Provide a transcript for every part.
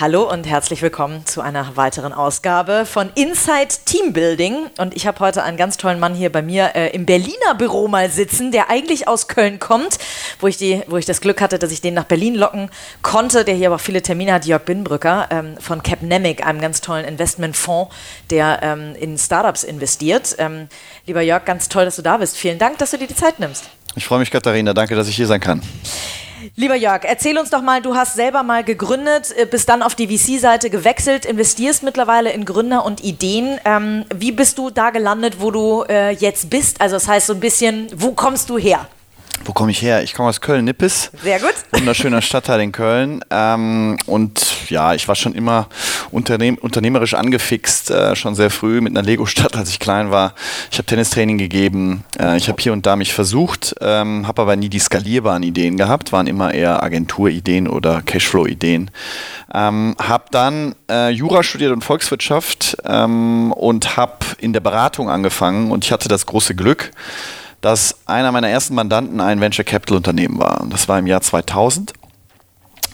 Hallo und herzlich willkommen zu einer weiteren Ausgabe von Inside Teambuilding. Und ich habe heute einen ganz tollen Mann hier bei mir äh, im Berliner Büro mal sitzen, der eigentlich aus Köln kommt, wo ich, die, wo ich das Glück hatte, dass ich den nach Berlin locken konnte, der hier aber auch viele Termine hat, Jörg Binbrücker ähm, von Capnemic, einem ganz tollen Investmentfonds, der ähm, in Startups investiert. Ähm, lieber Jörg, ganz toll, dass du da bist. Vielen Dank, dass du dir die Zeit nimmst. Ich freue mich, Katharina. Danke, dass ich hier sein kann. Lieber Jörg, erzähl uns doch mal, du hast selber mal gegründet, äh, bist dann auf die VC-Seite gewechselt, investierst mittlerweile in Gründer und Ideen. Ähm, wie bist du da gelandet, wo du äh, jetzt bist? Also das heißt so ein bisschen, wo kommst du her? Wo komme ich her? Ich komme aus Köln-Nippes. Sehr gut. Wunderschöner Stadtteil in Köln. Ähm, und ja, ich war schon immer unternehm unternehmerisch angefixt, äh, schon sehr früh mit einer Lego-Stadt, als ich klein war. Ich habe Tennistraining gegeben. Äh, ich habe hier und da mich versucht, ähm, habe aber nie die skalierbaren Ideen gehabt, waren immer eher Agenturideen oder Cashflow-Ideen. Ähm, habe dann äh, Jura studiert und Volkswirtschaft ähm, und habe in der Beratung angefangen und ich hatte das große Glück, dass einer meiner ersten Mandanten ein Venture Capital Unternehmen war. Das war im Jahr 2000.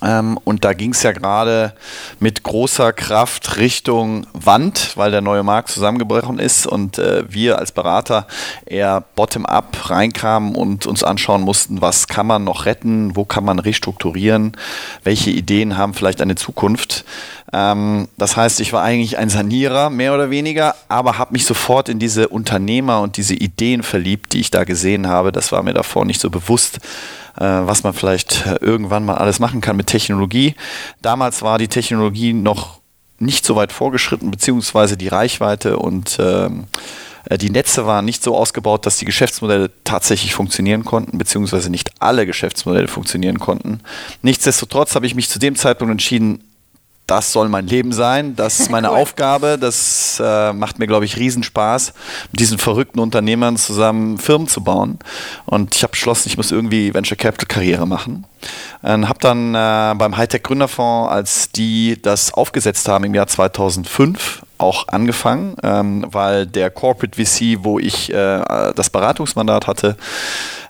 Ähm, und da ging es ja gerade mit großer Kraft Richtung Wand, weil der neue Markt zusammengebrochen ist und äh, wir als Berater eher bottom-up reinkamen und uns anschauen mussten, was kann man noch retten, wo kann man restrukturieren, welche Ideen haben vielleicht eine Zukunft. Ähm, das heißt, ich war eigentlich ein Sanierer, mehr oder weniger, aber habe mich sofort in diese Unternehmer und diese Ideen verliebt, die ich da gesehen habe. Das war mir davor nicht so bewusst was man vielleicht äh, irgendwann mal alles machen kann mit Technologie. Damals war die Technologie noch nicht so weit vorgeschritten, beziehungsweise die Reichweite und ähm, äh, die Netze waren nicht so ausgebaut, dass die Geschäftsmodelle tatsächlich funktionieren konnten, beziehungsweise nicht alle Geschäftsmodelle funktionieren konnten. Nichtsdestotrotz habe ich mich zu dem Zeitpunkt entschieden, das soll mein Leben sein, das ist meine. Aufgabe, das äh, macht mir, glaube ich, Riesenspaß, mit diesen verrückten Unternehmern zusammen Firmen zu bauen. Und ich habe beschlossen, ich muss irgendwie Venture Capital Karriere machen. Und habe dann äh, beim Hightech Gründerfonds, als die das aufgesetzt haben im Jahr 2005, auch angefangen, ähm, weil der Corporate VC, wo ich äh, das Beratungsmandat hatte,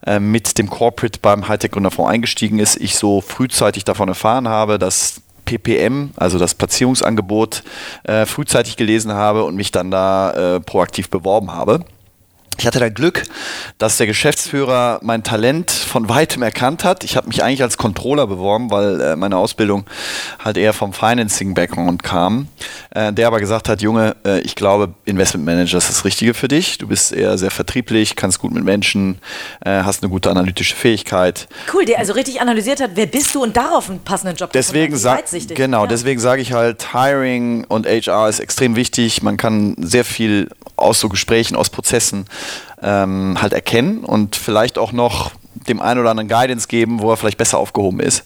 äh, mit dem Corporate beim Hightech Gründerfonds eingestiegen ist, ich so frühzeitig davon erfahren habe, dass PPM, also das Platzierungsangebot, äh, frühzeitig gelesen habe und mich dann da äh, proaktiv beworben habe. Ich hatte da Glück, dass der Geschäftsführer mein Talent von weitem erkannt hat. Ich habe mich eigentlich als Controller beworben, weil äh, meine Ausbildung halt eher vom Financing-Background kam. Äh, der aber gesagt hat, Junge, äh, ich glaube, Investment Manager ist das Richtige für dich. Du bist eher sehr vertrieblich, kannst gut mit Menschen, äh, hast eine gute analytische Fähigkeit. Cool, der also richtig analysiert hat, wer bist du und darauf einen passenden Job deswegen sag, Genau, ja. deswegen sage ich halt, Hiring und HR ist extrem wichtig. Man kann sehr viel aus so Gesprächen, aus Prozessen ähm, halt erkennen und vielleicht auch noch dem einen oder anderen Guidance geben, wo er vielleicht besser aufgehoben ist.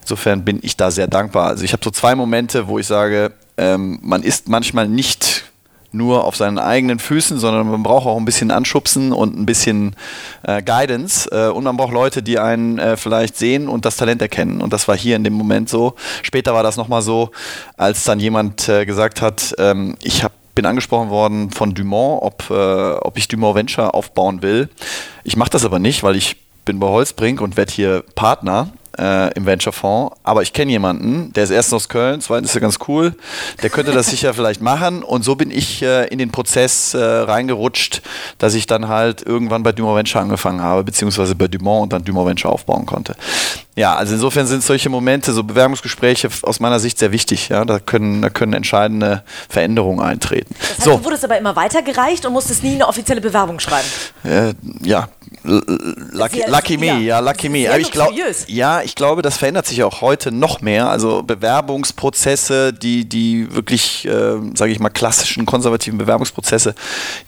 Insofern bin ich da sehr dankbar. Also ich habe so zwei Momente, wo ich sage, ähm, man ist manchmal nicht nur auf seinen eigenen Füßen, sondern man braucht auch ein bisschen Anschubsen und ein bisschen äh, Guidance äh, und man braucht Leute, die einen äh, vielleicht sehen und das Talent erkennen und das war hier in dem Moment so. Später war das nochmal so, als dann jemand äh, gesagt hat, ähm, ich habe bin angesprochen worden von Dumont, ob, äh, ob ich Dumont Venture aufbauen will. Ich mache das aber nicht, weil ich bin bei Holzbrink und werde hier Partner äh, im Venture-Fonds. Aber ich kenne jemanden, der ist erst aus Köln, zweitens ist er ganz cool, der könnte das sicher vielleicht machen. Und so bin ich äh, in den Prozess äh, reingerutscht, dass ich dann halt irgendwann bei Dumont Venture angefangen habe, beziehungsweise bei Dumont und dann Dumont Venture aufbauen konnte. Ja, also insofern sind solche Momente, so Bewerbungsgespräche aus meiner Sicht sehr wichtig. Ja, da können, da können entscheidende Veränderungen eintreten. Das heißt, so. du wurdest aber immer weitergereicht und musstest nie eine offizielle Bewerbung schreiben. Äh, ja, lucky, lucky me, ja, lucky me. Aber ich glaube, ja, ich glaube, das verändert sich auch heute noch mehr. Also Bewerbungsprozesse, die, die wirklich, äh, sage ich mal, klassischen konservativen Bewerbungsprozesse,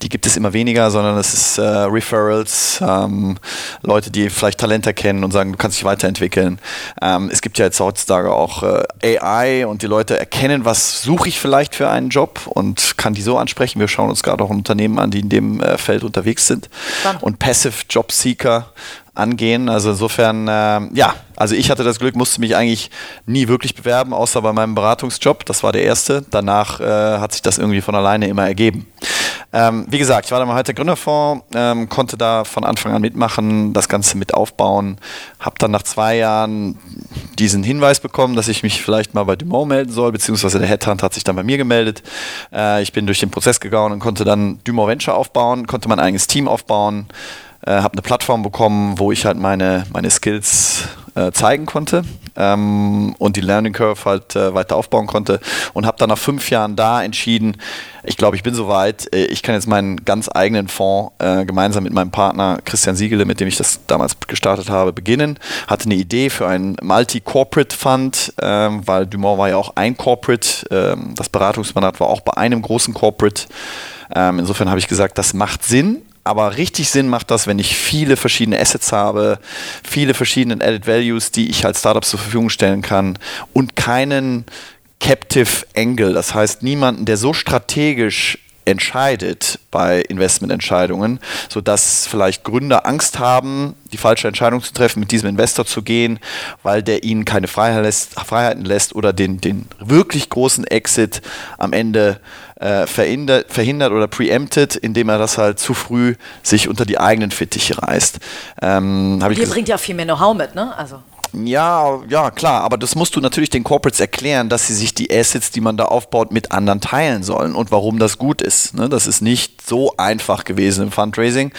die gibt es immer weniger, sondern es ist äh, Referrals, ähm, Leute, die vielleicht Talente kennen und sagen, du kannst dich weiterentwickeln. Ähm, es gibt ja jetzt heutzutage auch äh, AI und die Leute erkennen, was suche ich vielleicht für einen Job und kann die so ansprechen. Wir schauen uns gerade auch Unternehmen an, die in dem äh, Feld unterwegs sind. Dann. Und Passive Job Jobseeker angehen. Also insofern, äh, ja, also ich hatte das Glück, musste mich eigentlich nie wirklich bewerben, außer bei meinem Beratungsjob. Das war der erste. Danach äh, hat sich das irgendwie von alleine immer ergeben. Ähm, wie gesagt, ich war dann heute Gründerfonds, ähm, konnte da von Anfang an mitmachen, das Ganze mit aufbauen, habe dann nach zwei Jahren diesen Hinweis bekommen, dass ich mich vielleicht mal bei Dumont melden soll, beziehungsweise der Headhunt hat sich dann bei mir gemeldet. Äh, ich bin durch den Prozess gegangen und konnte dann Dumont Venture aufbauen, konnte mein eigenes Team aufbauen, äh, habe eine Plattform bekommen, wo ich halt meine, meine Skills äh, zeigen konnte ähm, und die Learning Curve halt äh, weiter aufbauen konnte und habe dann nach fünf Jahren da entschieden, ich glaube, ich bin soweit, äh, ich kann jetzt meinen ganz eigenen Fonds äh, gemeinsam mit meinem Partner Christian Siegele, mit dem ich das damals gestartet habe, beginnen. Hatte eine Idee für einen Multi-Corporate Fund, ähm, weil Dumont war ja auch ein Corporate, ähm, das Beratungsmandat war auch bei einem großen Corporate. Ähm, insofern habe ich gesagt, das macht Sinn aber richtig Sinn macht das, wenn ich viele verschiedene Assets habe, viele verschiedene Added Values, die ich als Startup zur Verfügung stellen kann und keinen Captive Angle, das heißt niemanden, der so strategisch entscheidet bei Investmententscheidungen, sodass vielleicht Gründer Angst haben, die falsche Entscheidung zu treffen, mit diesem Investor zu gehen, weil der ihnen keine Freiheit lässt, Freiheiten lässt oder den, den wirklich großen Exit am Ende äh, verhindert, verhindert oder preempted, indem er das halt zu früh sich unter die eigenen Fittiche reißt. Ähm, Dir bringt ja viel mehr Know-how mit, ne? Also. Ja, ja, klar, aber das musst du natürlich den Corporates erklären, dass sie sich die Assets, die man da aufbaut, mit anderen teilen sollen und warum das gut ist. Ne? Das ist nicht so einfach gewesen im Fundraising.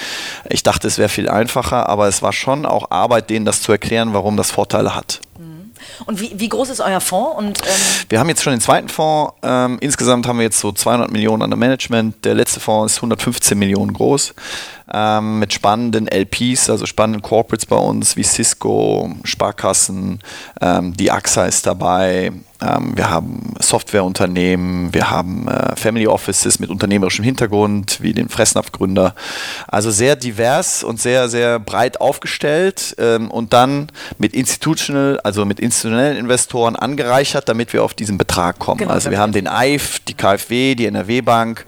Ich dachte, es wäre viel einfacher, aber es war schon auch Arbeit, denen das zu erklären, warum das Vorteile hat. Und wie, wie groß ist euer Fonds? Und, ähm wir haben jetzt schon den zweiten Fonds. Ähm, insgesamt haben wir jetzt so 200 Millionen an der Management. Der letzte Fonds ist 115 Millionen groß. Ähm, mit spannenden LPs, also spannenden Corporates bei uns wie Cisco, Sparkassen, ähm, die AXA ist dabei, ähm, wir haben Softwareunternehmen, wir haben äh, Family Offices mit unternehmerischem Hintergrund, wie den Fressnapf-Gründer. Also sehr divers und sehr, sehr breit aufgestellt ähm, und dann mit institutional, also mit institutionellen Investoren angereichert, damit wir auf diesen Betrag kommen. Genau, also wir haben den EIF, die KfW, die NRW Bank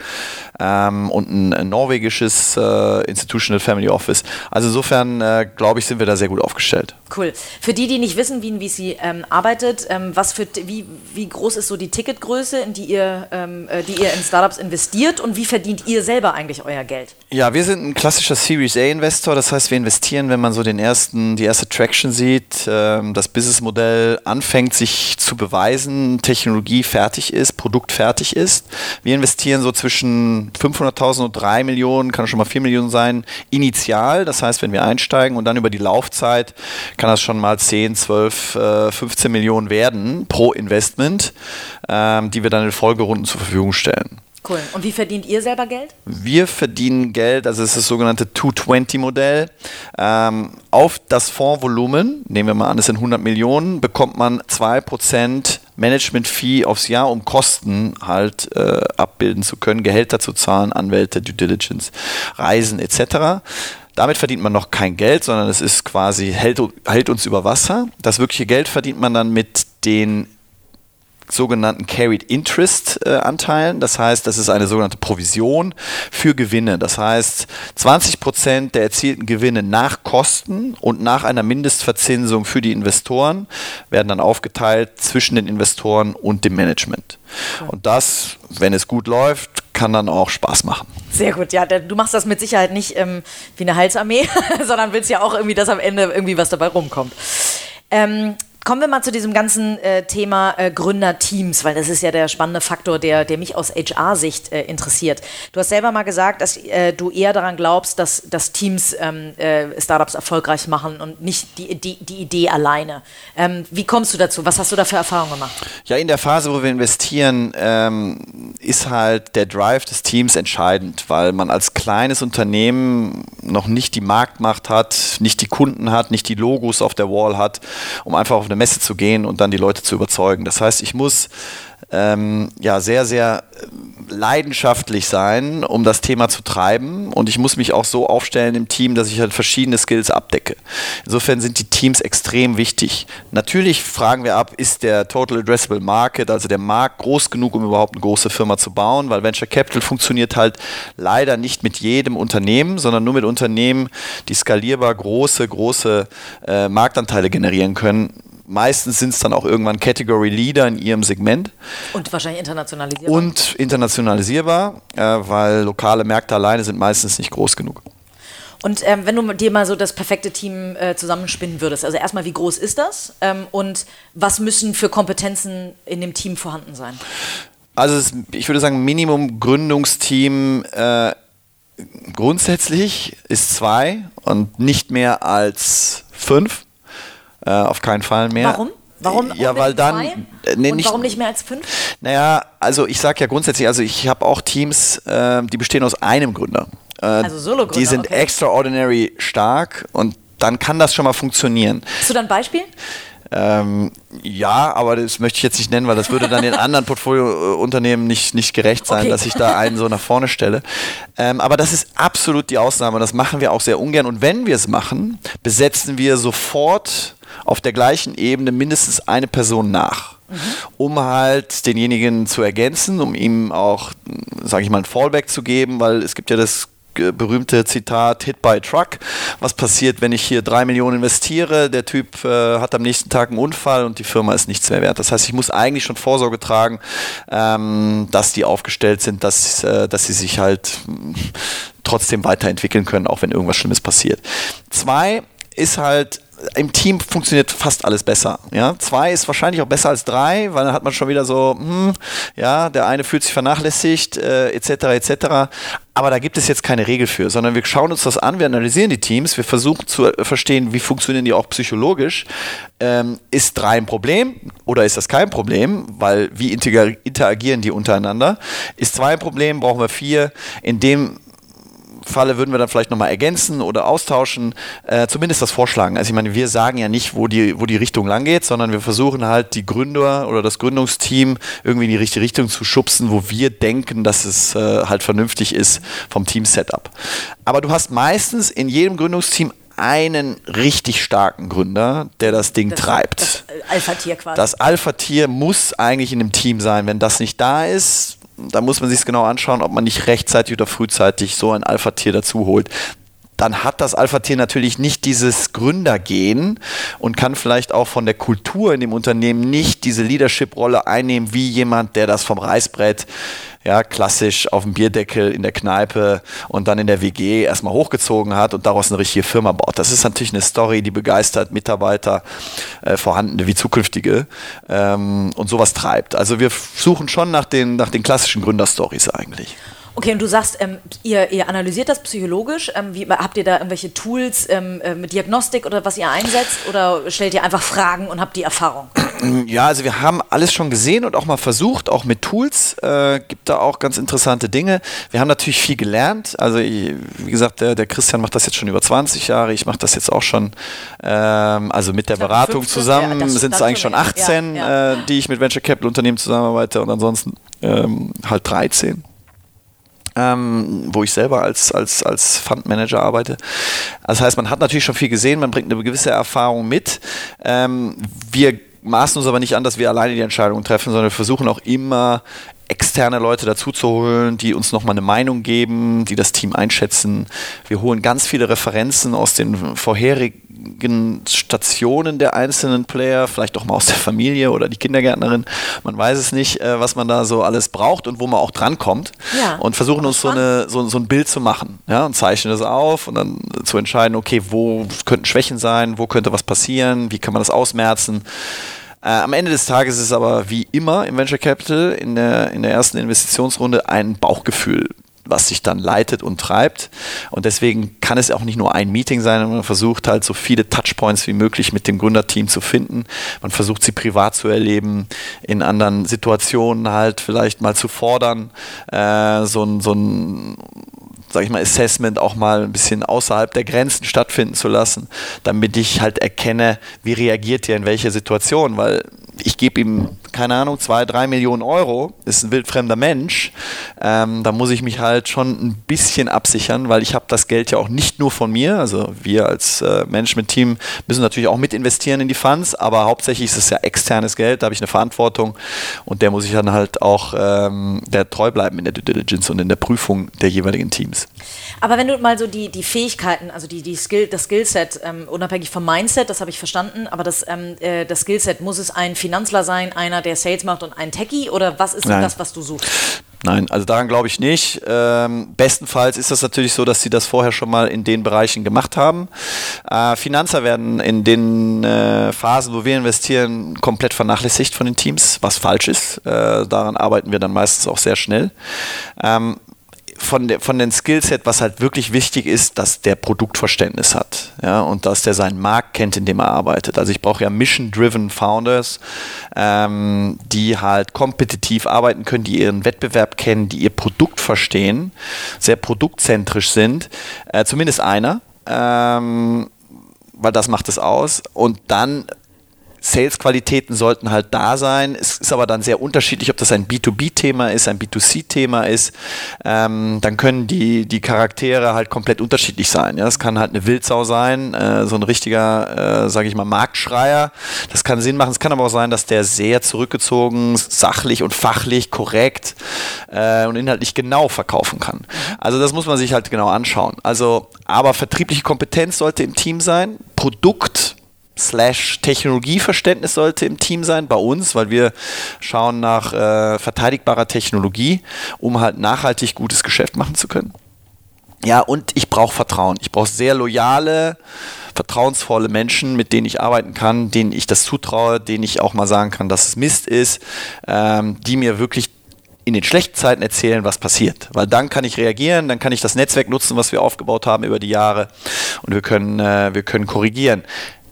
ähm, und ein, norwegisches äh, Institutional Family Office. Also insofern, äh, glaube ich, sind wir da sehr gut aufgestellt. Cool. Für die, die nicht wissen, wie ein VC ähm, arbeitet, ähm, was für, wie, wie groß ist so die Ticketgröße, in die ihr, ähm, äh, die ihr in Startups investiert und wie verdient ihr selber eigentlich euer Geld? Ja, wir sind ein klassischer Series A-Investor, das heißt, wir investieren, wenn man so den ersten, die erste Traction sieht, ähm, das Businessmodell anfängt, sich zu beweisen, Technologie fertig ist, Produkt fertig ist. Wir investieren so zwischen 500.000 und 3 Millionen, kann schon mal 4 Millionen sein, initial, das heißt, wenn wir einsteigen und dann über die Laufzeit kann das schon mal 10, 12, äh, 15 Millionen werden pro Investment, ähm, die wir dann in Folgerunden zur Verfügung stellen. Cool. Und wie verdient ihr selber Geld? Wir verdienen Geld, also es ist das sogenannte 220-Modell. Ähm, auf das Fondsvolumen, nehmen wir mal an, es sind 100 Millionen, bekommt man 2% Management-Fee aufs Jahr, um Kosten halt äh, abbilden zu können, Gehälter zu zahlen, Anwälte, Due Diligence, Reisen etc. Damit verdient man noch kein Geld, sondern es ist quasi, hält, hält uns über Wasser. Das wirkliche Geld verdient man dann mit den sogenannten Carried Interest äh, Anteilen. Das heißt, das ist eine sogenannte Provision für Gewinne. Das heißt, 20 Prozent der erzielten Gewinne nach Kosten und nach einer Mindestverzinsung für die Investoren werden dann aufgeteilt zwischen den Investoren und dem Management. Und das, wenn es gut läuft, kann dann auch Spaß machen. Sehr gut, ja, du machst das mit Sicherheit nicht ähm, wie eine Heilsarmee, sondern willst ja auch irgendwie, dass am Ende irgendwie was dabei rumkommt. Ähm, Kommen wir mal zu diesem ganzen äh, Thema äh, Gründerteams, weil das ist ja der spannende Faktor, der, der mich aus HR-Sicht äh, interessiert. Du hast selber mal gesagt, dass äh, du eher daran glaubst, dass, dass Teams ähm, äh, Startups erfolgreich machen und nicht die, die, die Idee alleine. Ähm, wie kommst du dazu? Was hast du da für Erfahrungen gemacht? Ja, in der Phase, wo wir investieren, ähm, ist halt der Drive des Teams entscheidend, weil man als kleines Unternehmen noch nicht die Marktmacht hat, nicht die Kunden hat, nicht die Logos auf der Wall hat, um einfach auf eine eine Messe zu gehen und dann die Leute zu überzeugen. Das heißt, ich muss ähm, ja sehr, sehr leidenschaftlich sein, um das Thema zu treiben. Und ich muss mich auch so aufstellen im Team, dass ich halt verschiedene Skills abdecke. Insofern sind die Teams extrem wichtig. Natürlich fragen wir ab, ist der Total Addressable Market, also der Markt, groß genug, um überhaupt eine große Firma zu bauen? Weil Venture Capital funktioniert halt leider nicht mit jedem Unternehmen, sondern nur mit Unternehmen, die skalierbar große, große äh, Marktanteile generieren können Meistens sind es dann auch irgendwann Category Leader in ihrem Segment. Und wahrscheinlich internationalisierbar. Und internationalisierbar, äh, weil lokale Märkte alleine sind meistens nicht groß genug. Und ähm, wenn du dir mal so das perfekte Team äh, zusammenspinnen würdest, also erstmal, wie groß ist das ähm, und was müssen für Kompetenzen in dem Team vorhanden sein? Also es, ich würde sagen, Minimum Gründungsteam äh, grundsätzlich ist zwei und nicht mehr als fünf. Äh, auf keinen Fall mehr. Warum? Warum? Ja, weil dann. Äh, nee, nicht, warum nicht mehr als fünf? Naja, also ich sage ja grundsätzlich, also ich habe auch Teams, äh, die bestehen aus einem Gründer. Äh, also Solo-Gründer. Die sind okay. extraordinary stark und dann kann das schon mal funktionieren. Hast du dann ein Beispiel? Ähm, ja, aber das möchte ich jetzt nicht nennen, weil das würde dann den anderen Portfoliounternehmen nicht, nicht gerecht sein, okay. dass ich da einen so nach vorne stelle. Ähm, aber das ist absolut die Ausnahme. Das machen wir auch sehr ungern. Und wenn wir es machen, besetzen wir sofort auf der gleichen Ebene mindestens eine Person nach. Mhm. um halt denjenigen zu ergänzen, um ihm auch, sage ich mal, ein Fallback zu geben, weil es gibt ja das berühmte Zitat Hit by Truck. Was passiert, wenn ich hier drei Millionen investiere? Der Typ äh, hat am nächsten Tag einen Unfall und die Firma ist nichts mehr wert. Das heißt, ich muss eigentlich schon Vorsorge tragen, ähm, dass die aufgestellt sind, dass, äh, dass sie sich halt trotzdem weiterentwickeln können, auch wenn irgendwas Schlimmes passiert. Zwei ist halt im Team funktioniert fast alles besser. Ja? Zwei ist wahrscheinlich auch besser als drei, weil dann hat man schon wieder so, hm, ja, der eine fühlt sich vernachlässigt, äh, etc. etc. Aber da gibt es jetzt keine Regel für, sondern wir schauen uns das an, wir analysieren die Teams, wir versuchen zu verstehen, wie funktionieren die auch psychologisch. Ähm, ist drei ein Problem oder ist das kein Problem? Weil wie interagieren die untereinander? Ist zwei ein Problem, brauchen wir vier. In dem Falle würden wir dann vielleicht nochmal ergänzen oder austauschen, äh, zumindest das vorschlagen. Also ich meine, wir sagen ja nicht, wo die, wo die Richtung lang geht, sondern wir versuchen halt die Gründer oder das Gründungsteam irgendwie in die richtige Richtung zu schubsen, wo wir denken, dass es äh, halt vernünftig ist vom Team-Setup. Aber du hast meistens in jedem Gründungsteam einen richtig starken Gründer, der das Ding das, treibt. Das Alpha-Tier quasi. Das Alpha-Tier muss eigentlich in einem Team sein. Wenn das nicht da ist, da muss man sich genau anschauen, ob man nicht rechtzeitig oder frühzeitig so ein Alpha-Tier dazu holt dann hat das Alpha-Tier natürlich nicht dieses Gründergehen und kann vielleicht auch von der Kultur in dem Unternehmen nicht diese Leadership-Rolle einnehmen, wie jemand, der das vom Reißbrett ja, klassisch auf dem Bierdeckel in der Kneipe und dann in der WG erstmal hochgezogen hat und daraus eine richtige Firma baut. Das ist natürlich eine Story, die begeistert Mitarbeiter, äh, vorhandene wie zukünftige ähm, und sowas treibt. Also wir suchen schon nach den, nach den klassischen Gründerstories eigentlich. Okay, und du sagst, ähm, ihr, ihr, analysiert das psychologisch. Ähm, wie, habt ihr da irgendwelche Tools ähm, äh, mit Diagnostik oder was ihr einsetzt? Oder stellt ihr einfach Fragen und habt die Erfahrung? Ja, also wir haben alles schon gesehen und auch mal versucht, auch mit Tools. Äh, gibt da auch ganz interessante Dinge. Wir haben natürlich viel gelernt. Also wie gesagt, der, der Christian macht das jetzt schon über 20 Jahre. Ich mache das jetzt auch schon, ähm, also mit der Beratung 15, zusammen ja, sind es eigentlich schon 18, ja, ja. Äh, die ich mit Venture Capital Unternehmen zusammenarbeite und ansonsten ähm, halt 13 ähm, wo ich selber als, als, als Fundmanager arbeite. Das heißt, man hat natürlich schon viel gesehen, man bringt eine gewisse Erfahrung mit. Ähm, wir maßen uns aber nicht an, dass wir alleine die Entscheidungen treffen, sondern wir versuchen auch immer externe Leute dazu zu holen, die uns nochmal eine Meinung geben, die das Team einschätzen. Wir holen ganz viele Referenzen aus den vorherigen Stationen der einzelnen Player, vielleicht auch mal aus der Familie oder die Kindergärtnerin. Man weiß es nicht, äh, was man da so alles braucht und wo man auch drankommt. Ja, und versuchen uns so, eine, so, so, ein Bild zu machen ja, und zeichnen das auf und dann zu entscheiden, okay, wo könnten Schwächen sein, wo könnte was passieren, wie kann man das ausmerzen. Äh, am Ende des Tages ist es aber wie immer im Venture Capital in der, in der ersten Investitionsrunde ein Bauchgefühl was sich dann leitet und treibt. Und deswegen kann es auch nicht nur ein Meeting sein, man versucht halt so viele Touchpoints wie möglich mit dem Gründerteam zu finden. Man versucht sie privat zu erleben, in anderen Situationen halt vielleicht mal zu fordern, äh, so ein, so ein sag ich mal, Assessment auch mal ein bisschen außerhalb der Grenzen stattfinden zu lassen, damit ich halt erkenne, wie reagiert ihr in welcher Situation, weil ich gebe ihm, keine Ahnung, zwei, drei Millionen Euro, ist ein wildfremder Mensch, ähm, da muss ich mich halt schon ein bisschen absichern, weil ich habe das Geld ja auch nicht nur von mir, also wir als äh, Management-Team müssen natürlich auch mit investieren in die Funds, aber hauptsächlich ist es ja externes Geld, da habe ich eine Verantwortung und der muss ich dann halt auch ähm, der treu bleiben in der Due Diligence und in der Prüfung der jeweiligen Teams. Aber wenn du mal so die, die Fähigkeiten, also die, die Skill, das Skillset, ähm, unabhängig vom Mindset, das habe ich verstanden, aber das, ähm, äh, das Skillset, muss es ein Finanzler sein, einer, der Sales macht und ein Techie oder was ist Nein. das, was du suchst? Nein, also daran glaube ich nicht. Ähm, bestenfalls ist das natürlich so, dass sie das vorher schon mal in den Bereichen gemacht haben. Äh, Finanzer werden in den äh, Phasen, wo wir investieren, komplett vernachlässigt von den Teams, was falsch ist. Äh, daran arbeiten wir dann meistens auch sehr schnell. Ähm, von, der, von den Skillset, was halt wirklich wichtig ist, dass der Produktverständnis hat ja, und dass der seinen Markt kennt, in dem er arbeitet. Also ich brauche ja Mission-Driven Founders, ähm, die halt kompetitiv arbeiten können, die ihren Wettbewerb kennen, die ihr Produkt verstehen, sehr produktzentrisch sind, äh, zumindest einer. Ähm, weil das macht es aus. Und dann Sales-Qualitäten sollten halt da sein. Es ist aber dann sehr unterschiedlich, ob das ein B2B-Thema ist, ein B2C-Thema ist. Ähm, dann können die, die Charaktere halt komplett unterschiedlich sein. Ja, es kann halt eine Wildsau sein, äh, so ein richtiger, äh, sage ich mal, Marktschreier. Das kann Sinn machen. Es kann aber auch sein, dass der sehr zurückgezogen, sachlich und fachlich korrekt äh, und inhaltlich genau verkaufen kann. Also das muss man sich halt genau anschauen. Also, aber vertriebliche Kompetenz sollte im Team sein. Produkt slash Technologieverständnis sollte im Team sein, bei uns, weil wir schauen nach äh, verteidigbarer Technologie, um halt nachhaltig gutes Geschäft machen zu können. Ja, und ich brauche Vertrauen. Ich brauche sehr loyale, vertrauensvolle Menschen, mit denen ich arbeiten kann, denen ich das zutraue, denen ich auch mal sagen kann, dass es Mist ist, ähm, die mir wirklich in den schlechten Zeiten erzählen, was passiert. Weil dann kann ich reagieren, dann kann ich das Netzwerk nutzen, was wir aufgebaut haben über die Jahre und wir können, äh, wir können korrigieren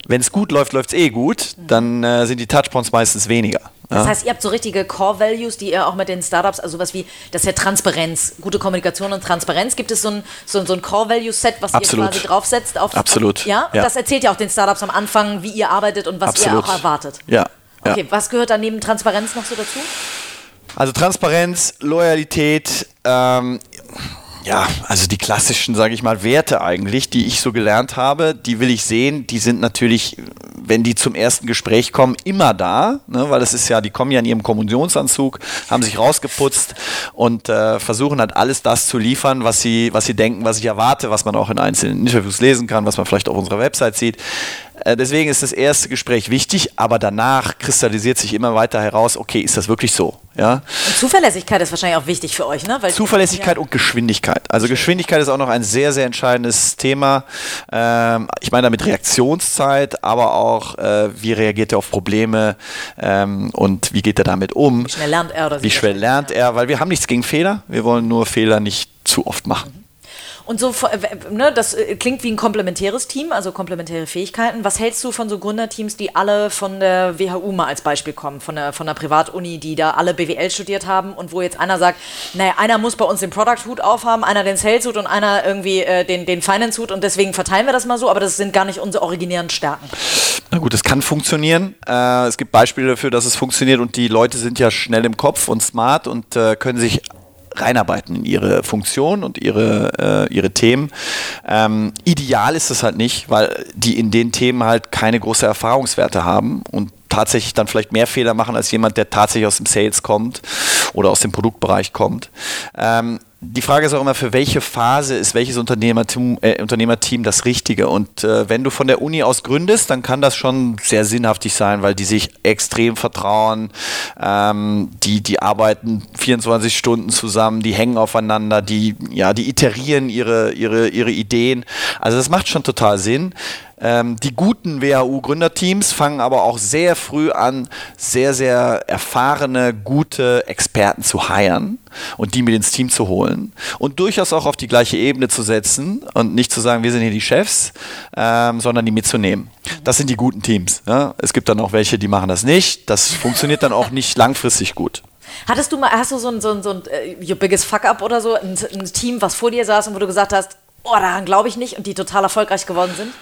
wenn es gut läuft, läuft es eh gut, dann äh, sind die Touchpoints meistens weniger. Das ja? heißt, ihr habt so richtige Core-Values, die ihr auch mit den Startups, also sowas wie, das ist ja Transparenz, gute Kommunikation und Transparenz. Gibt es so ein, so, so ein Core-Value-Set, was Absolut. ihr quasi draufsetzt? Auf, Absolut. Auf, ja? Ja. Das erzählt ja auch den Startups am Anfang, wie ihr arbeitet und was Absolut. ihr auch erwartet. Ja. Okay, ja. was gehört da neben Transparenz noch so dazu? Also Transparenz, Loyalität, ähm, ja, also die klassischen, sage ich mal, Werte eigentlich, die ich so gelernt habe, die will ich sehen. Die sind natürlich, wenn die zum ersten Gespräch kommen, immer da, ne, weil das ist ja, die kommen ja in ihrem Kommunionsanzug, haben sich rausgeputzt und äh, versuchen halt alles das zu liefern, was sie, was sie denken, was ich erwarte, was man auch in einzelnen Interviews lesen kann, was man vielleicht auf unserer Website sieht. Äh, deswegen ist das erste Gespräch wichtig, aber danach kristallisiert sich immer weiter heraus, okay, ist das wirklich so? Ja? Und Zuverlässigkeit ist wahrscheinlich auch wichtig für euch, ne? Weil Zuverlässigkeit und Geschwindigkeit. Also Geschwindigkeit ist auch noch ein sehr, sehr entscheidendes Thema. Ähm, ich meine damit Reaktionszeit, aber auch, äh, wie reagiert er auf Probleme ähm, und wie geht er damit um? Wie schnell lernt er oder Wie schnell lernt ja. er? Weil wir haben nichts gegen Fehler, wir wollen nur Fehler nicht zu oft machen. Und so, äh, ne, das äh, klingt wie ein komplementäres Team, also komplementäre Fähigkeiten. Was hältst du von so Gründerteams, die alle von der WHU mal als Beispiel kommen, von der, von der Privatuni, die da alle BWL studiert haben und wo jetzt einer sagt, naja, einer muss bei uns den Product-Hut aufhaben, einer den Sales-Hut und einer irgendwie äh, den, den Finance-Hut und deswegen verteilen wir das mal so, aber das sind gar nicht unsere originären Stärken. Na gut, es kann funktionieren. Äh, es gibt Beispiele dafür, dass es funktioniert und die Leute sind ja schnell im Kopf und smart und äh, können sich reinarbeiten in ihre Funktion und ihre, äh, ihre Themen. Ähm, ideal ist es halt nicht, weil die in den Themen halt keine große Erfahrungswerte haben und tatsächlich dann vielleicht mehr Fehler machen als jemand, der tatsächlich aus dem Sales kommt oder aus dem Produktbereich kommt. Ähm, die Frage ist auch immer, für welche Phase ist welches Unternehmertum, äh, Unternehmerteam das Richtige? Und äh, wenn du von der Uni aus gründest, dann kann das schon sehr sinnhaftig sein, weil die sich extrem vertrauen, ähm, die, die arbeiten 24 Stunden zusammen, die hängen aufeinander, die, ja, die iterieren ihre, ihre, ihre Ideen. Also das macht schon total Sinn. Ähm, die guten WHU-Gründerteams fangen aber auch sehr früh an, sehr, sehr erfahrene, gute Experten zu heiren und die mit ins Team zu holen und durchaus auch auf die gleiche Ebene zu setzen und nicht zu sagen, wir sind hier die Chefs, ähm, sondern die mitzunehmen. Das sind die guten Teams. Ja? Es gibt dann auch welche, die machen das nicht. Das funktioniert dann auch nicht langfristig gut. Hattest du mal, hast du so ein, so ein, so ein uh, Your Biggest Fuck-Up oder so, ein, ein Team, was vor dir saß und wo du gesagt hast, oh, daran glaube ich nicht und die total erfolgreich geworden sind?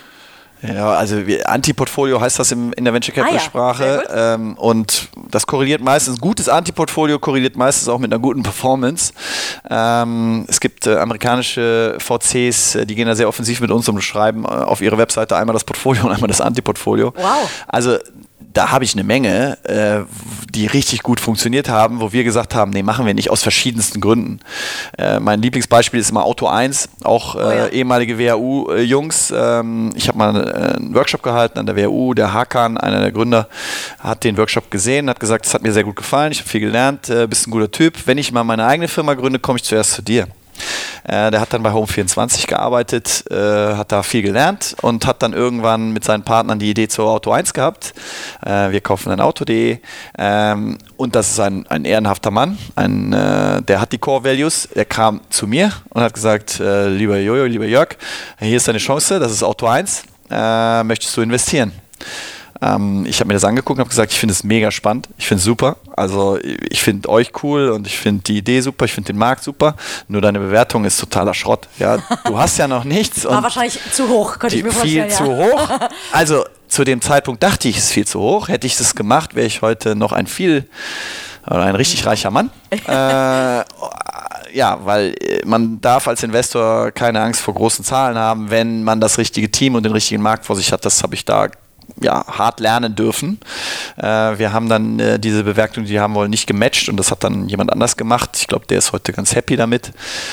Ja, also Anti-Portfolio heißt das im, in der Venture Capital Sprache. Ah, ja. ähm, und das korreliert meistens, gutes Anti-Portfolio korreliert meistens auch mit einer guten Performance. Ähm, es gibt äh, amerikanische VCs, äh, die gehen da sehr offensiv mit uns und schreiben äh, auf ihre Webseite einmal das Portfolio und einmal das Anti-Portfolio. Wow. Also da habe ich eine Menge, äh, die richtig gut funktioniert haben, wo wir gesagt haben, nee, machen wir nicht aus verschiedensten Gründen. Äh, mein Lieblingsbeispiel ist immer Auto 1, auch äh, oh ja. ehemalige WHU-Jungs. Ähm, ich habe mal äh, einen Workshop gehalten an der WHU, der Hakan, einer der Gründer, hat den Workshop gesehen, hat gesagt, es hat mir sehr gut gefallen, ich habe viel gelernt, äh, bist ein guter Typ. Wenn ich mal meine eigene Firma gründe, komme ich zuerst zu dir. Äh, der hat dann bei Home24 gearbeitet, äh, hat da viel gelernt und hat dann irgendwann mit seinen Partnern die Idee zur Auto 1 gehabt. Äh, wir kaufen ein Auto.de ähm, und das ist ein, ein ehrenhafter Mann, ein, der hat die Core Values. Der kam zu mir und hat gesagt, lieber Jojo, lieber Jörg, hier ist deine Chance, das ist Auto 1, äh, möchtest du investieren? Ähm, ich habe mir das angeguckt und habe gesagt, ich finde es mega spannend, ich finde es super. Also ich finde euch cool und ich finde die Idee super, ich finde den Markt super. Nur deine Bewertung ist totaler Schrott. Ja, du hast ja noch nichts. War wahrscheinlich zu hoch, könnte ich mir vorstellen. Viel ja. zu hoch. Also zu dem Zeitpunkt dachte ich, es ist viel zu hoch. Hätte ich das gemacht, wäre ich heute noch ein viel oder ein richtig reicher Mann. äh, ja, weil äh, man darf als Investor keine Angst vor großen Zahlen haben, wenn man das richtige Team und den richtigen Markt vor sich hat. Das habe ich da ja, hart lernen dürfen. Äh, wir haben dann äh, diese Bewertung, die haben wollen, nicht gematcht und das hat dann jemand anders gemacht. Ich glaube, der ist heute ganz happy damit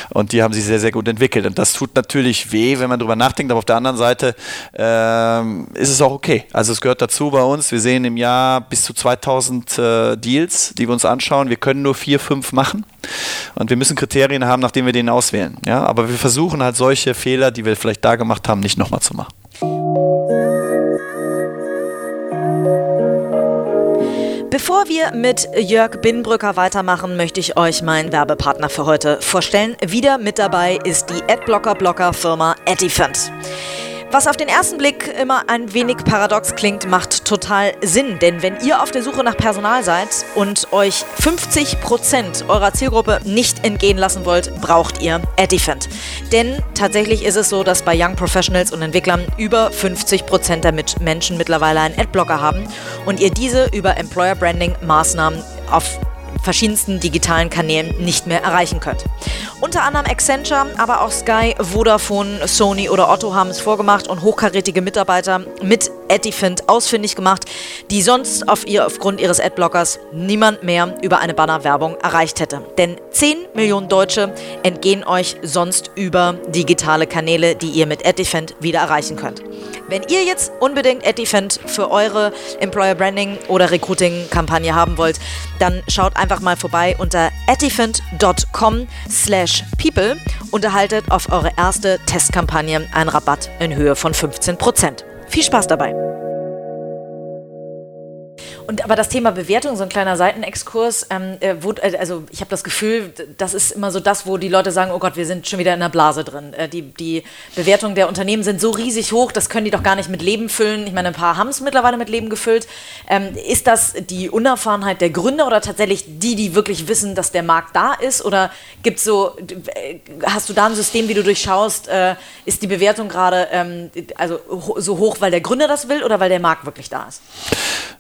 und die haben sich sehr, sehr gut entwickelt. Und das tut natürlich weh, wenn man darüber nachdenkt, aber auf der anderen Seite äh, ist es auch okay. Also es gehört dazu bei uns. Wir sehen im Jahr bis zu 2000 äh, Deals, die wir uns anschauen. Wir können nur vier, fünf machen. Und wir müssen Kriterien haben, nachdem wir den auswählen. Ja? Aber wir versuchen halt solche Fehler, die wir vielleicht da gemacht haben, nicht nochmal zu machen. Bevor wir mit Jörg Binbrücker weitermachen, möchte ich euch meinen Werbepartner für heute vorstellen. Wieder mit dabei ist die Adblocker-Blocker-Firma Edifant. Was auf den ersten Blick immer ein wenig paradox klingt, macht total Sinn. Denn wenn ihr auf der Suche nach Personal seid und euch 50% eurer Zielgruppe nicht entgehen lassen wollt, braucht ihr Edifant. Denn tatsächlich ist es so, dass bei Young Professionals und Entwicklern über 50% der Menschen mittlerweile einen Adblocker haben und ihr diese über Employer Branding Maßnahmen auf verschiedensten digitalen Kanälen nicht mehr erreichen könnt. Unter anderem Accenture, aber auch Sky, Vodafone, Sony oder Otto haben es vorgemacht und hochkarätige Mitarbeiter mit Edifint ausfindig gemacht, die sonst auf ihr, aufgrund ihres Adblockers niemand mehr über eine Bannerwerbung erreicht hätte. Denn 10 Millionen Deutsche entgehen euch sonst über digitale Kanäle, die ihr mit Edifint wieder erreichen könnt. Wenn ihr jetzt unbedingt Edifant für eure Employer Branding oder Recruiting Kampagne haben wollt, dann schaut einfach mal vorbei unter edifant.com slash people und erhaltet auf eure erste Testkampagne einen Rabatt in Höhe von 15%. Viel Spaß dabei! Und aber das Thema Bewertung, so ein kleiner Seitenexkurs, ähm, äh, wo, äh, also ich habe das Gefühl, das ist immer so das, wo die Leute sagen, oh Gott, wir sind schon wieder in der Blase drin. Äh, die, die Bewertungen der Unternehmen sind so riesig hoch, das können die doch gar nicht mit Leben füllen. Ich meine, ein paar haben es mittlerweile mit Leben gefüllt. Ähm, ist das die Unerfahrenheit der Gründer oder tatsächlich die, die wirklich wissen, dass der Markt da ist? Oder gibt so, äh, hast du da ein System, wie du durchschaust, äh, ist die Bewertung gerade ähm, also so hoch, weil der Gründer das will oder weil der Markt wirklich da ist?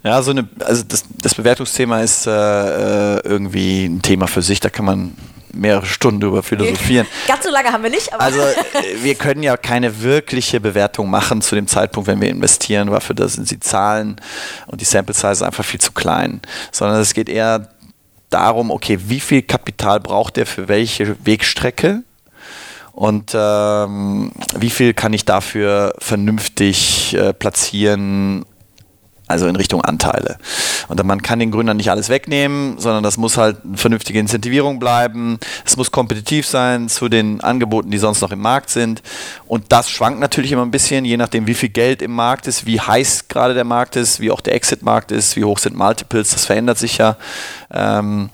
Ja, so eine also das, das Bewertungsthema ist äh, äh, irgendwie ein Thema für sich, da kann man mehrere Stunden drüber philosophieren. Ganz so lange haben wir nicht, aber. Also, äh, wir können ja keine wirkliche Bewertung machen zu dem Zeitpunkt, wenn wir investieren, weil für das sind die Zahlen und die Sample Size einfach viel zu klein. Sondern es geht eher darum, okay, wie viel Kapital braucht der für welche Wegstrecke? Und ähm, wie viel kann ich dafür vernünftig äh, platzieren also in Richtung Anteile. Und man kann den Gründern nicht alles wegnehmen, sondern das muss halt eine vernünftige Incentivierung bleiben. Es muss kompetitiv sein zu den Angeboten, die sonst noch im Markt sind. Und das schwankt natürlich immer ein bisschen, je nachdem, wie viel Geld im Markt ist, wie heiß gerade der Markt ist, wie auch der Exit-Markt ist, wie hoch sind Multiples, das verändert sich ja. Ähm,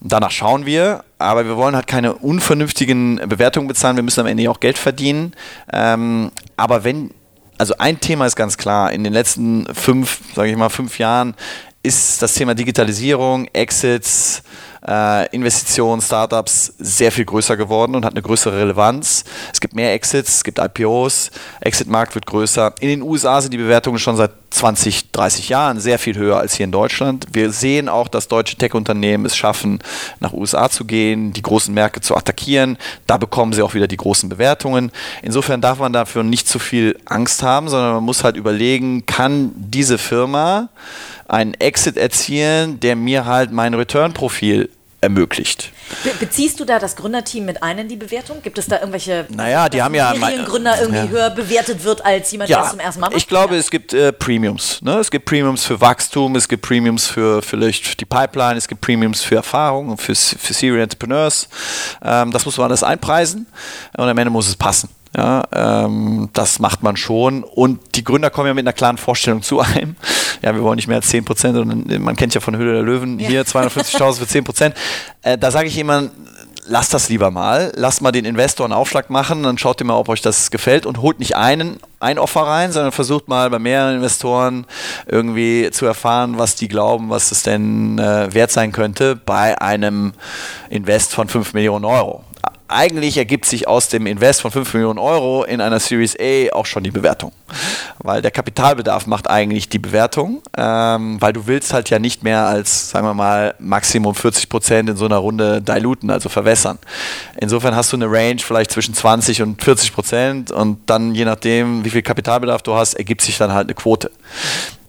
Danach schauen wir, aber wir wollen halt keine unvernünftigen Bewertungen bezahlen. Wir müssen am Ende auch Geld verdienen. Ähm, aber wenn also ein Thema ist ganz klar, in den letzten fünf, sage ich mal, fünf Jahren ist das Thema Digitalisierung, Exits, äh, Investitionen, Startups sehr viel größer geworden und hat eine größere Relevanz. Es gibt mehr Exits, es gibt IPOs, Exit-Markt wird größer. In den USA sind die Bewertungen schon seit 20, 30 Jahren sehr viel höher als hier in Deutschland. Wir sehen auch, dass deutsche Tech-Unternehmen es schaffen, nach USA zu gehen, die großen Märkte zu attackieren. Da bekommen sie auch wieder die großen Bewertungen. Insofern darf man dafür nicht zu viel Angst haben, sondern man muss halt überlegen, kann diese Firma einen Exit erzielen, der mir halt mein Return-Profil ermöglicht. Be beziehst du da das Gründerteam mit ein in die Bewertung? Gibt es da irgendwelche naja, die haben ja Gründer irgendwie ja. höher bewertet wird als jemand, ja, der zum ersten Mal macht? Ich glaube, ja. es gibt äh, Premiums. Ne? Es gibt Premiums für Wachstum, es gibt Premiums für vielleicht die Pipeline, es gibt Premiums für Erfahrung und für, für Serial Entrepreneurs. Ähm, das muss man alles einpreisen und am Ende muss es passen. Ja, ähm, das macht man schon. Und die Gründer kommen ja mit einer klaren Vorstellung zu einem. Ja, wir wollen nicht mehr als 10 Prozent. Und man kennt ja von Höhle der Löwen ja. hier 250.000 für 10 Prozent. Äh, da sage ich jemand, lasst das lieber mal. Lasst mal den Investor einen Aufschlag machen, dann schaut ihr mal, ob euch das gefällt und holt nicht einen, ein Offer rein, sondern versucht mal bei mehreren Investoren irgendwie zu erfahren, was die glauben, was es denn äh, wert sein könnte bei einem Invest von 5 Millionen Euro eigentlich ergibt sich aus dem Invest von 5 Millionen Euro in einer Series A auch schon die Bewertung. Weil der Kapitalbedarf macht eigentlich die Bewertung, ähm, weil du willst halt ja nicht mehr als, sagen wir mal, Maximum 40 Prozent in so einer Runde diluten, also verwässern. Insofern hast du eine Range vielleicht zwischen 20 und 40 Prozent und dann je nachdem, wie viel Kapitalbedarf du hast, ergibt sich dann halt eine Quote.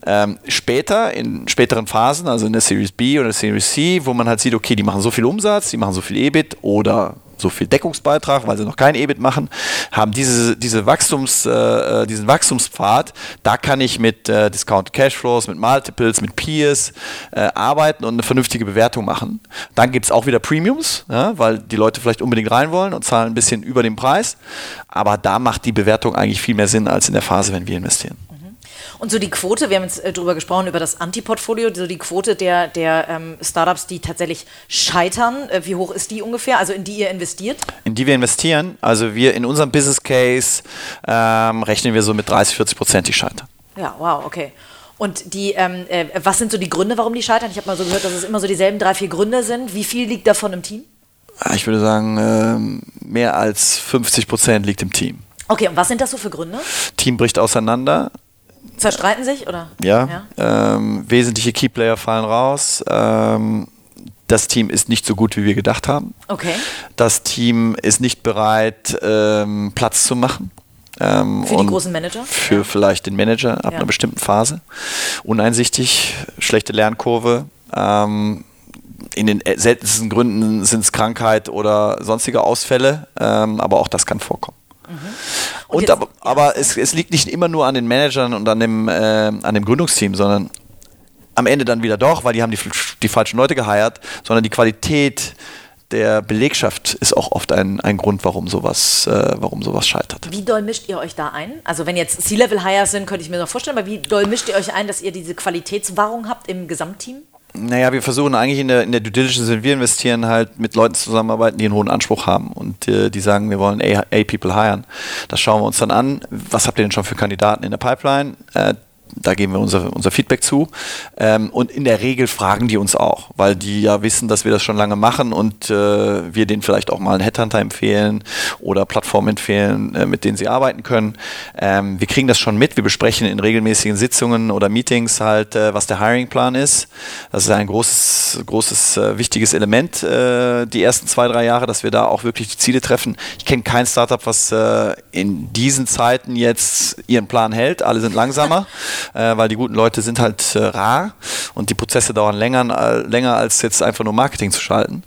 Ähm, später, in späteren Phasen, also in der Series B oder der Series C, wo man halt sieht, okay, die machen so viel Umsatz, die machen so viel EBIT oder so viel Deckungsbeitrag, weil sie noch kein EBIT machen, haben diese, diese Wachstums, äh, äh, diesen Wachstumspfad. Da kann ich mit äh, Discount Cashflows, mit Multiples, mit Peers äh, arbeiten und eine vernünftige Bewertung machen. Dann gibt es auch wieder Premiums, ja, weil die Leute vielleicht unbedingt rein wollen und zahlen ein bisschen über den Preis. Aber da macht die Bewertung eigentlich viel mehr Sinn als in der Phase, wenn wir investieren. Und so die Quote, wir haben jetzt äh, darüber gesprochen, über das Anti-Portfolio, so die Quote der, der ähm, Startups, die tatsächlich scheitern, äh, wie hoch ist die ungefähr, also in die ihr investiert? In die wir investieren, also wir in unserem Business Case ähm, rechnen wir so mit 30, 40 Prozent, die scheitern. Ja, wow, okay. Und die, ähm, äh, was sind so die Gründe, warum die scheitern? Ich habe mal so gehört, dass es immer so dieselben drei, vier Gründe sind. Wie viel liegt davon im Team? Ah, ich würde sagen, ähm, mehr als 50 Prozent liegt im Team. Okay, und was sind das so für Gründe? Team bricht auseinander. Zerstreiten sich, oder? Ja. ja. Ähm, wesentliche Keyplayer fallen raus. Ähm, das Team ist nicht so gut, wie wir gedacht haben. Okay. Das Team ist nicht bereit, ähm, Platz zu machen. Ähm, für die großen Manager? Für ja. vielleicht den Manager ab ja. einer bestimmten Phase. Uneinsichtig, schlechte Lernkurve. Ähm, in den seltensten Gründen sind es Krankheit oder sonstige Ausfälle, ähm, aber auch das kann vorkommen. Mhm. Und, und jetzt, aber, aber es, es, liegt nicht immer nur an den Managern und an dem, äh, an dem Gründungsteam, sondern am Ende dann wieder doch, weil die haben die, die falschen Leute geheiert, sondern die Qualität der Belegschaft ist auch oft ein, ein Grund, warum sowas, äh, warum sowas scheitert. Wie doll mischt ihr euch da ein? Also wenn jetzt C-Level-Hires sind, könnte ich mir noch vorstellen, aber wie doll mischt ihr euch ein, dass ihr diese Qualitätswahrung habt im Gesamtteam? Naja, wir versuchen eigentlich in der, in der Due Diligence, wir investieren halt mit Leuten zusammenarbeiten, die einen hohen Anspruch haben und äh, die sagen, wir wollen A-People hiren. Das schauen wir uns dann an. Was habt ihr denn schon für Kandidaten in der Pipeline? Äh, da geben wir unser, unser Feedback zu. Ähm, und in der Regel fragen die uns auch, weil die ja wissen, dass wir das schon lange machen und äh, wir denen vielleicht auch mal einen Headhunter empfehlen oder Plattformen empfehlen, äh, mit denen sie arbeiten können. Ähm, wir kriegen das schon mit. Wir besprechen in regelmäßigen Sitzungen oder Meetings halt, äh, was der Hiringplan ist. Das ist ein großes, großes, äh, wichtiges Element äh, die ersten zwei, drei Jahre, dass wir da auch wirklich die Ziele treffen. Ich kenne kein Startup, was äh, in diesen Zeiten jetzt ihren Plan hält. Alle sind langsamer. Äh, weil die guten Leute sind halt äh, rar und die Prozesse dauern länger, äh, länger als jetzt einfach nur Marketing zu schalten.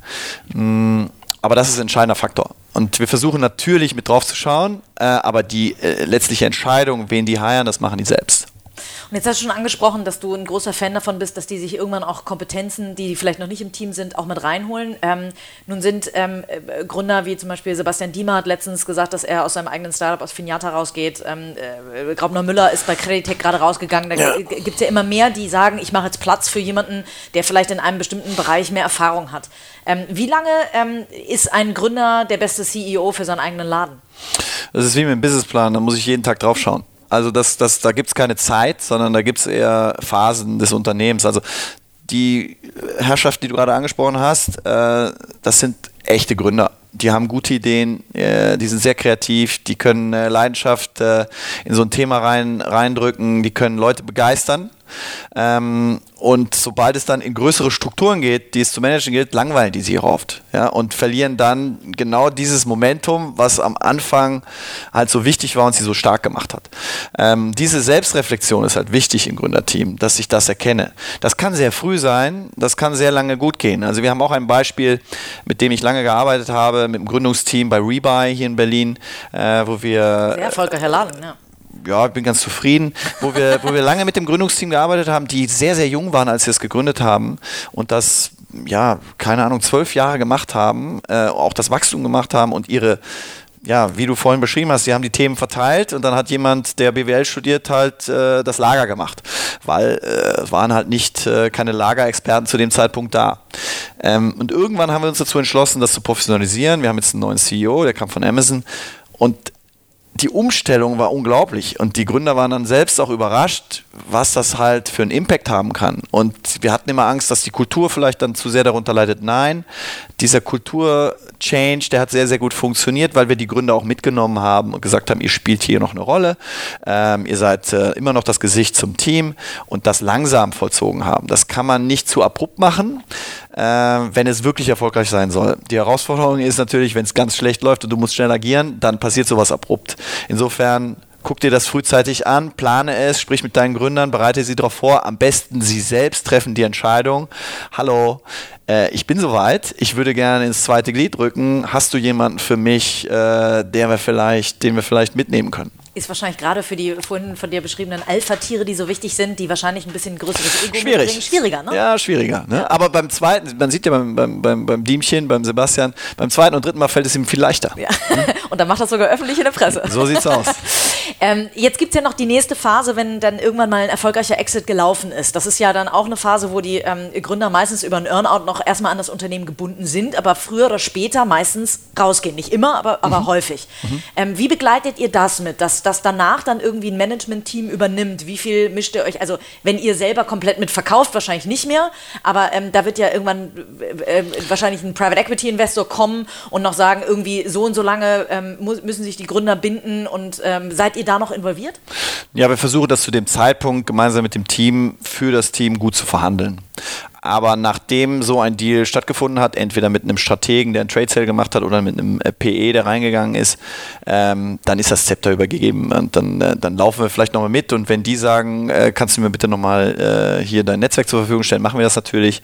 Mm, aber das ist ein entscheidender Faktor. Und wir versuchen natürlich mit drauf zu schauen, äh, aber die äh, letztliche Entscheidung, wen die heiren, das machen die selbst. Jetzt hast du schon angesprochen, dass du ein großer Fan davon bist, dass die sich irgendwann auch Kompetenzen, die vielleicht noch nicht im Team sind, auch mit reinholen. Ähm, nun sind ähm, äh, Gründer wie zum Beispiel Sebastian Diemer hat letztens gesagt, dass er aus seinem eigenen Startup aus Finata rausgeht. Ähm, äh, Graubner Müller ist bei Creditec gerade rausgegangen. Da ja. gibt es ja immer mehr, die sagen, ich mache jetzt Platz für jemanden, der vielleicht in einem bestimmten Bereich mehr Erfahrung hat. Ähm, wie lange ähm, ist ein Gründer der beste CEO für seinen eigenen Laden? Das ist wie mit dem Businessplan, da muss ich jeden Tag drauf schauen. Also das, das, da gibt es keine Zeit, sondern da gibt es eher Phasen des Unternehmens. Also die Herrschaft, die du gerade angesprochen hast, äh, das sind echte Gründer die haben gute Ideen, äh, die sind sehr kreativ, die können äh, Leidenschaft äh, in so ein Thema rein, reindrücken, die können Leute begeistern. Ähm, und sobald es dann in größere Strukturen geht, die es zu managen gilt, langweilen die sich oft. Ja, und verlieren dann genau dieses Momentum, was am Anfang halt so wichtig war und sie so stark gemacht hat. Ähm, diese Selbstreflexion ist halt wichtig im Gründerteam, dass ich das erkenne. Das kann sehr früh sein, das kann sehr lange gut gehen. Also wir haben auch ein Beispiel, mit dem ich lange gearbeitet habe, mit dem Gründungsteam bei Rebuy hier in Berlin, äh, wo wir... Sehr erfolgreicher Laden, ja ja, ich bin ganz zufrieden, wo wir, wo wir lange mit dem Gründungsteam gearbeitet haben, die sehr, sehr jung waren, als sie es gegründet haben und das, ja, keine Ahnung, zwölf Jahre gemacht haben, äh, auch das Wachstum gemacht haben und ihre ja, wie du vorhin beschrieben hast, sie haben die Themen verteilt und dann hat jemand, der BWL studiert, halt äh, das Lager gemacht, weil äh, es waren halt nicht äh, keine Lagerexperten zu dem Zeitpunkt da. Ähm, und irgendwann haben wir uns dazu entschlossen, das zu professionalisieren. Wir haben jetzt einen neuen CEO, der kam von Amazon und die Umstellung war unglaublich und die Gründer waren dann selbst auch überrascht, was das halt für einen Impact haben kann. Und wir hatten immer Angst, dass die Kultur vielleicht dann zu sehr darunter leidet. Nein, dieser Kultur-Change, der hat sehr, sehr gut funktioniert, weil wir die Gründer auch mitgenommen haben und gesagt haben, ihr spielt hier noch eine Rolle, ähm, ihr seid äh, immer noch das Gesicht zum Team und das langsam vollzogen haben. Das kann man nicht zu abrupt machen, äh, wenn es wirklich erfolgreich sein soll. Die Herausforderung ist natürlich, wenn es ganz schlecht läuft und du musst schnell agieren, dann passiert sowas abrupt. Insofern guck dir das frühzeitig an, plane es, sprich mit deinen Gründern, bereite sie darauf vor. Am besten sie selbst treffen die Entscheidung. Hallo, äh, ich bin soweit, ich würde gerne ins zweite Glied rücken. Hast du jemanden für mich, äh, der wir vielleicht, den wir vielleicht mitnehmen können? ist wahrscheinlich gerade für die vorhin von dir beschriebenen Alpha-Tiere, die so wichtig sind, die wahrscheinlich ein bisschen größeres Ego Schwierig. mitbringen, schwieriger, ne? Ja, schwieriger. Ne? Ja. Aber beim zweiten, man sieht ja beim, beim, beim, beim Diemchen, beim Sebastian, beim zweiten und dritten Mal fällt es ihm viel leichter. Ja. und dann macht das sogar öffentlich in der Presse. So sieht's aus. ähm, jetzt gibt es ja noch die nächste Phase, wenn dann irgendwann mal ein erfolgreicher Exit gelaufen ist. Das ist ja dann auch eine Phase, wo die ähm, Gründer meistens über einen Earnout noch erstmal an das Unternehmen gebunden sind, aber früher oder später meistens rausgehen. Nicht immer, aber, aber mhm. häufig. Mhm. Ähm, wie begleitet ihr das mit, dass das danach dann irgendwie ein Management-Team übernimmt? Wie viel mischt ihr euch? Also, wenn ihr selber komplett mit verkauft, wahrscheinlich nicht mehr, aber ähm, da wird ja irgendwann äh, äh, wahrscheinlich ein Private Equity Investor kommen und noch sagen, irgendwie so und so lange ähm, müssen sich die Gründer binden und ähm, seid ihr da noch involviert? Ja, wir versuchen das zu dem Zeitpunkt gemeinsam mit dem Team für das Team gut zu verhandeln. Aber nachdem so ein Deal stattgefunden hat, entweder mit einem Strategen, der einen Trade Sale gemacht hat, oder mit einem äh, PE, der reingegangen ist, ähm, dann ist das Zepter übergeben und dann, äh, dann laufen wir vielleicht nochmal mit. Und wenn die sagen, äh, kannst du mir bitte nochmal äh, hier dein Netzwerk zur Verfügung stellen, machen wir das natürlich.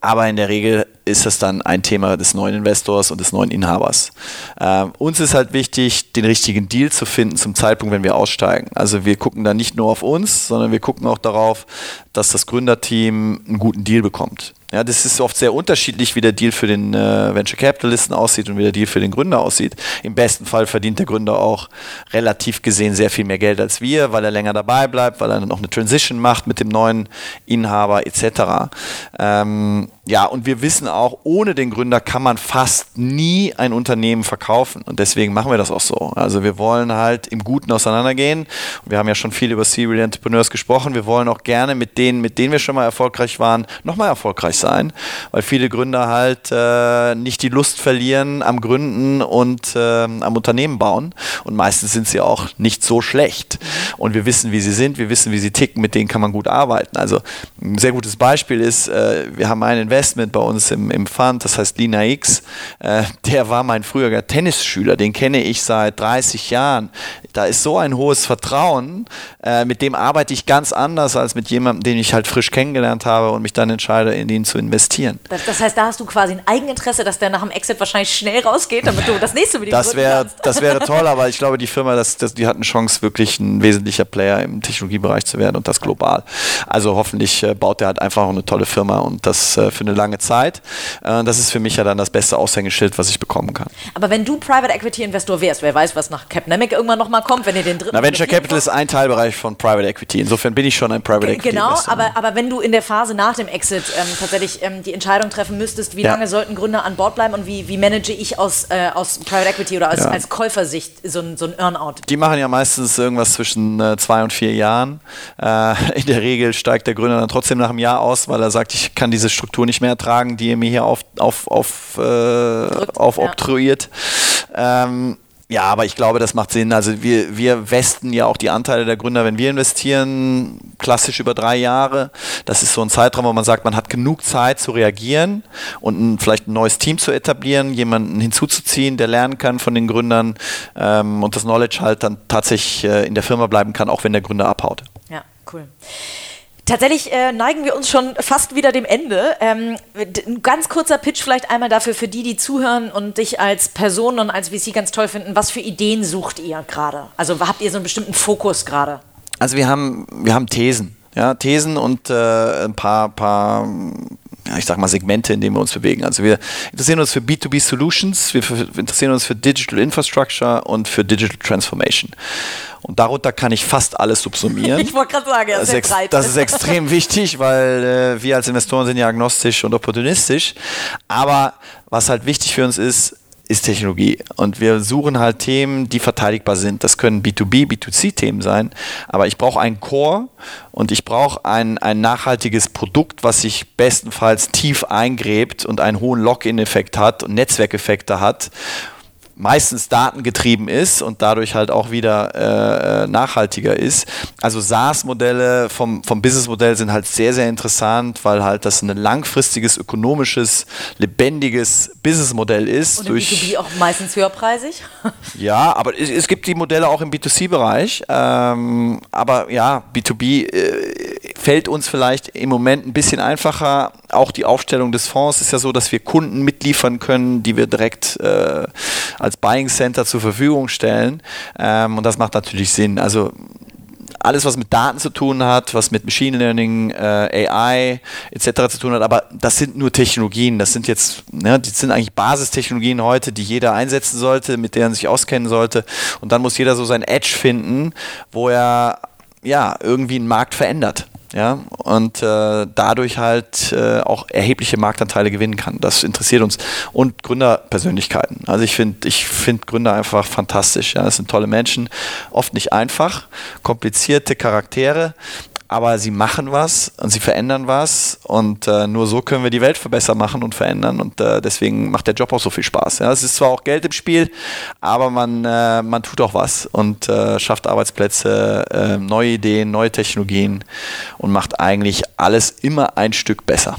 Aber in der Regel ist das dann ein Thema des neuen Investors und des neuen Inhabers. Ähm, uns ist halt wichtig, den richtigen Deal zu finden zum Zeitpunkt, wenn wir aussteigen. Also wir gucken da nicht nur auf uns, sondern wir gucken auch darauf, dass das Gründerteam einen guten Deal bekommt. Ja, das ist oft sehr unterschiedlich, wie der Deal für den äh, Venture Capitalisten aussieht und wie der Deal für den Gründer aussieht. Im besten Fall verdient der Gründer auch relativ gesehen sehr viel mehr Geld als wir, weil er länger dabei bleibt, weil er noch eine Transition macht mit dem neuen Inhaber etc. Ähm, ja, und wir wissen auch, ohne den Gründer kann man fast nie ein Unternehmen verkaufen. Und deswegen machen wir das auch so. Also wir wollen halt im Guten auseinandergehen. Wir haben ja schon viel über Serial Entrepreneurs gesprochen. Wir wollen auch gerne mit denen, mit denen wir schon mal erfolgreich waren, nochmal erfolgreich sein. Weil viele Gründer halt äh, nicht die Lust verlieren am Gründen und äh, am Unternehmen bauen. Und meistens sind sie auch nicht so schlecht. Und wir wissen, wie sie sind, wir wissen, wie sie ticken, mit denen kann man gut arbeiten. Also ein sehr gutes Beispiel ist, äh, wir haben einen Investor, Investment bei uns im, im Fund, das heißt Lina X. Äh, der war mein früherer Tennisschüler, den kenne ich seit 30 Jahren. Da ist so ein hohes Vertrauen, äh, mit dem arbeite ich ganz anders als mit jemandem, den ich halt frisch kennengelernt habe und mich dann entscheide, in ihn zu investieren. Das, das heißt, da hast du quasi ein Eigeninteresse, dass der nach dem Exit wahrscheinlich schnell rausgeht, damit du das nächste mit ihm das wär, Das wäre toll, aber ich glaube, die Firma, das, das, die hat eine Chance, wirklich ein wesentlicher Player im Technologiebereich zu werden und das global. Also hoffentlich äh, baut er halt einfach auch eine tolle Firma und das äh, für eine lange Zeit. Äh, das ist für mich ja dann das beste Aushängeschild, was ich bekommen kann. Aber wenn du Private Equity Investor wärst, wer weiß, was nach Capnemic irgendwann nochmal kommt, wenn ihr den dritten. Na, Venture Capital ist ein Teilbereich von Private Equity. Insofern bin ich schon ein Private Equity. Genau, aber, aber wenn du in der Phase nach dem Exit ähm, tatsächlich ähm, die Entscheidung treffen müsstest, wie ja. lange sollten Gründer an Bord bleiben und wie, wie manage ich aus, äh, aus Private Equity oder als, ja. als Käufersicht so ein, so ein Earnout? Die machen ja meistens irgendwas zwischen äh, zwei und vier Jahren. Äh, in der Regel steigt der Gründer dann trotzdem nach einem Jahr aus, weil er sagt, ich kann diese Struktur nicht mehr ertragen, die ihr mir hier auf, auf, auf, äh, aufoktroyiert. Ja. Ähm, ja, aber ich glaube, das macht Sinn. Also wir, wir westen ja auch die Anteile der Gründer, wenn wir investieren, klassisch über drei Jahre. Das ist so ein Zeitraum, wo man sagt, man hat genug Zeit zu reagieren und ein, vielleicht ein neues Team zu etablieren, jemanden hinzuzuziehen, der lernen kann von den Gründern ähm, und das Knowledge halt dann tatsächlich äh, in der Firma bleiben kann, auch wenn der Gründer abhaut. Ja, cool. Tatsächlich äh, neigen wir uns schon fast wieder dem Ende. Ähm, ein ganz kurzer Pitch vielleicht einmal dafür für die, die zuhören und dich als Person und als VC ganz toll finden. Was für Ideen sucht ihr gerade? Also habt ihr so einen bestimmten Fokus gerade? Also wir haben, wir haben Thesen. Ja, Thesen und äh, ein paar, paar ich sag mal, Segmente, in denen wir uns bewegen. Also wir interessieren uns für B2B Solutions, wir interessieren uns für Digital Infrastructure und für Digital Transformation. Und darunter kann ich fast alles subsumieren. Ich wollte gerade sagen, das, ist das ist extrem wichtig, weil äh, wir als Investoren sind ja agnostisch und opportunistisch. Aber was halt wichtig für uns ist, ist Technologie. Und wir suchen halt Themen, die verteidigbar sind. Das können B2B, B2C-Themen sein. Aber ich brauche einen Core und ich brauche ein, ein nachhaltiges Produkt, was sich bestenfalls tief eingräbt und einen hohen Lock-in-Effekt hat und Netzwerkeffekte hat meistens datengetrieben ist und dadurch halt auch wieder äh, äh nachhaltiger ist. Also SaaS-Modelle vom, vom Businessmodell sind halt sehr, sehr interessant, weil halt das ein langfristiges, ökonomisches, lebendiges Businessmodell ist. Und im durch, B2B auch meistens höherpreisig? ja, aber es, es gibt die Modelle auch im B2C-Bereich. Ähm, aber ja, B2B äh, fällt uns vielleicht im Moment ein bisschen einfacher. Auch die Aufstellung des Fonds ist ja so, dass wir Kunden mitliefern können, die wir direkt äh, als Buying Center zur Verfügung stellen. Ähm, und das macht natürlich Sinn. Also alles, was mit Daten zu tun hat, was mit Machine Learning, äh, AI etc. zu tun hat, aber das sind nur Technologien. Das sind jetzt, ne, die sind eigentlich Basistechnologien heute, die jeder einsetzen sollte, mit denen er sich auskennen sollte. Und dann muss jeder so sein Edge finden, wo er ja irgendwie einen Markt verändert ja, und äh, dadurch halt äh, auch erhebliche Marktanteile gewinnen kann. Das interessiert uns. Und Gründerpersönlichkeiten. Also ich finde ich find Gründer einfach fantastisch. Ja. Das sind tolle Menschen, oft nicht einfach, komplizierte Charaktere, aber sie machen was und sie verändern was und äh, nur so können wir die Welt besser machen und verändern und äh, deswegen macht der Job auch so viel Spaß. Ja, es ist zwar auch Geld im Spiel, aber man, äh, man tut auch was und äh, schafft Arbeitsplätze, äh, neue Ideen, neue Technologien und macht eigentlich alles immer ein Stück besser.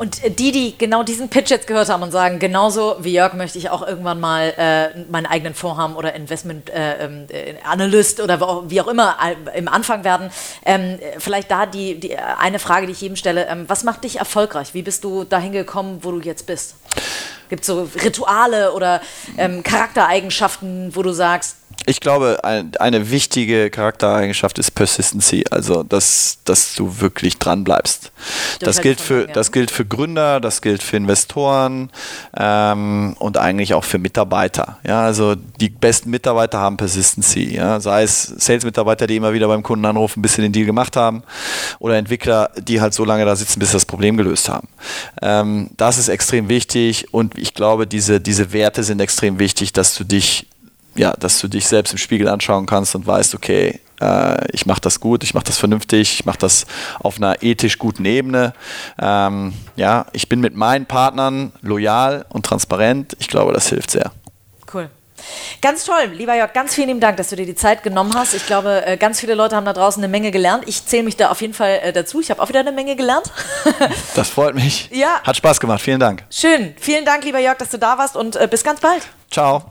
Und äh, die, die genau diesen Pitch jetzt gehört haben und sagen, genauso wie Jörg möchte ich auch irgendwann mal äh, meinen eigenen Fonds haben oder Investment äh, ähm, äh, Analyst oder wie auch immer äh, im Anfang werden, ähm, vielleicht da die, die, eine Frage, die ich jedem stelle, ähm, was macht dich erfolgreich? Wie bist du dahin gekommen, wo du jetzt bist? Gibt es so Rituale oder ähm, Charaktereigenschaften, wo du sagst, ich glaube, ein, eine wichtige Charaktereigenschaft ist Persistency, also dass, dass du wirklich dran bleibst. Das gilt, für, das gilt für Gründer, das gilt für Investoren ähm, und eigentlich auch für Mitarbeiter. Ja, also die besten Mitarbeiter haben Persistency. Ja, sei es Sales-Mitarbeiter, die immer wieder beim Kunden anrufen, bis sie den Deal gemacht haben, oder Entwickler, die halt so lange da sitzen, bis sie das Problem gelöst haben. Ähm, das ist extrem wichtig und ich glaube, diese, diese Werte sind extrem wichtig, dass du dich ja, dass du dich selbst im Spiegel anschauen kannst und weißt, okay, äh, ich mache das gut, ich mache das vernünftig, ich mache das auf einer ethisch guten Ebene. Ähm, ja, ich bin mit meinen Partnern loyal und transparent. Ich glaube, das hilft sehr. Cool. Ganz toll, lieber Jörg, ganz vielen lieben Dank, dass du dir die Zeit genommen hast. Ich glaube, äh, ganz viele Leute haben da draußen eine Menge gelernt. Ich zähle mich da auf jeden Fall äh, dazu. Ich habe auch wieder eine Menge gelernt. das freut mich. Ja. Hat Spaß gemacht. Vielen Dank. Schön. Vielen Dank, lieber Jörg, dass du da warst und äh, bis ganz bald. Ciao.